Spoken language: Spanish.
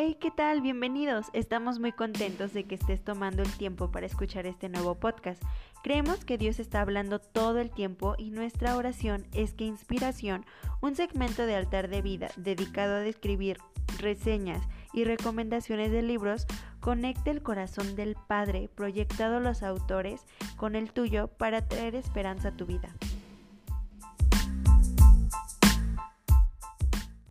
Hey, ¿qué tal? Bienvenidos. Estamos muy contentos de que estés tomando el tiempo para escuchar este nuevo podcast. Creemos que Dios está hablando todo el tiempo y nuestra oración es que Inspiración, un segmento de altar de vida dedicado a describir reseñas y recomendaciones de libros, conecte el corazón del Padre proyectado a los autores con el tuyo para traer esperanza a tu vida.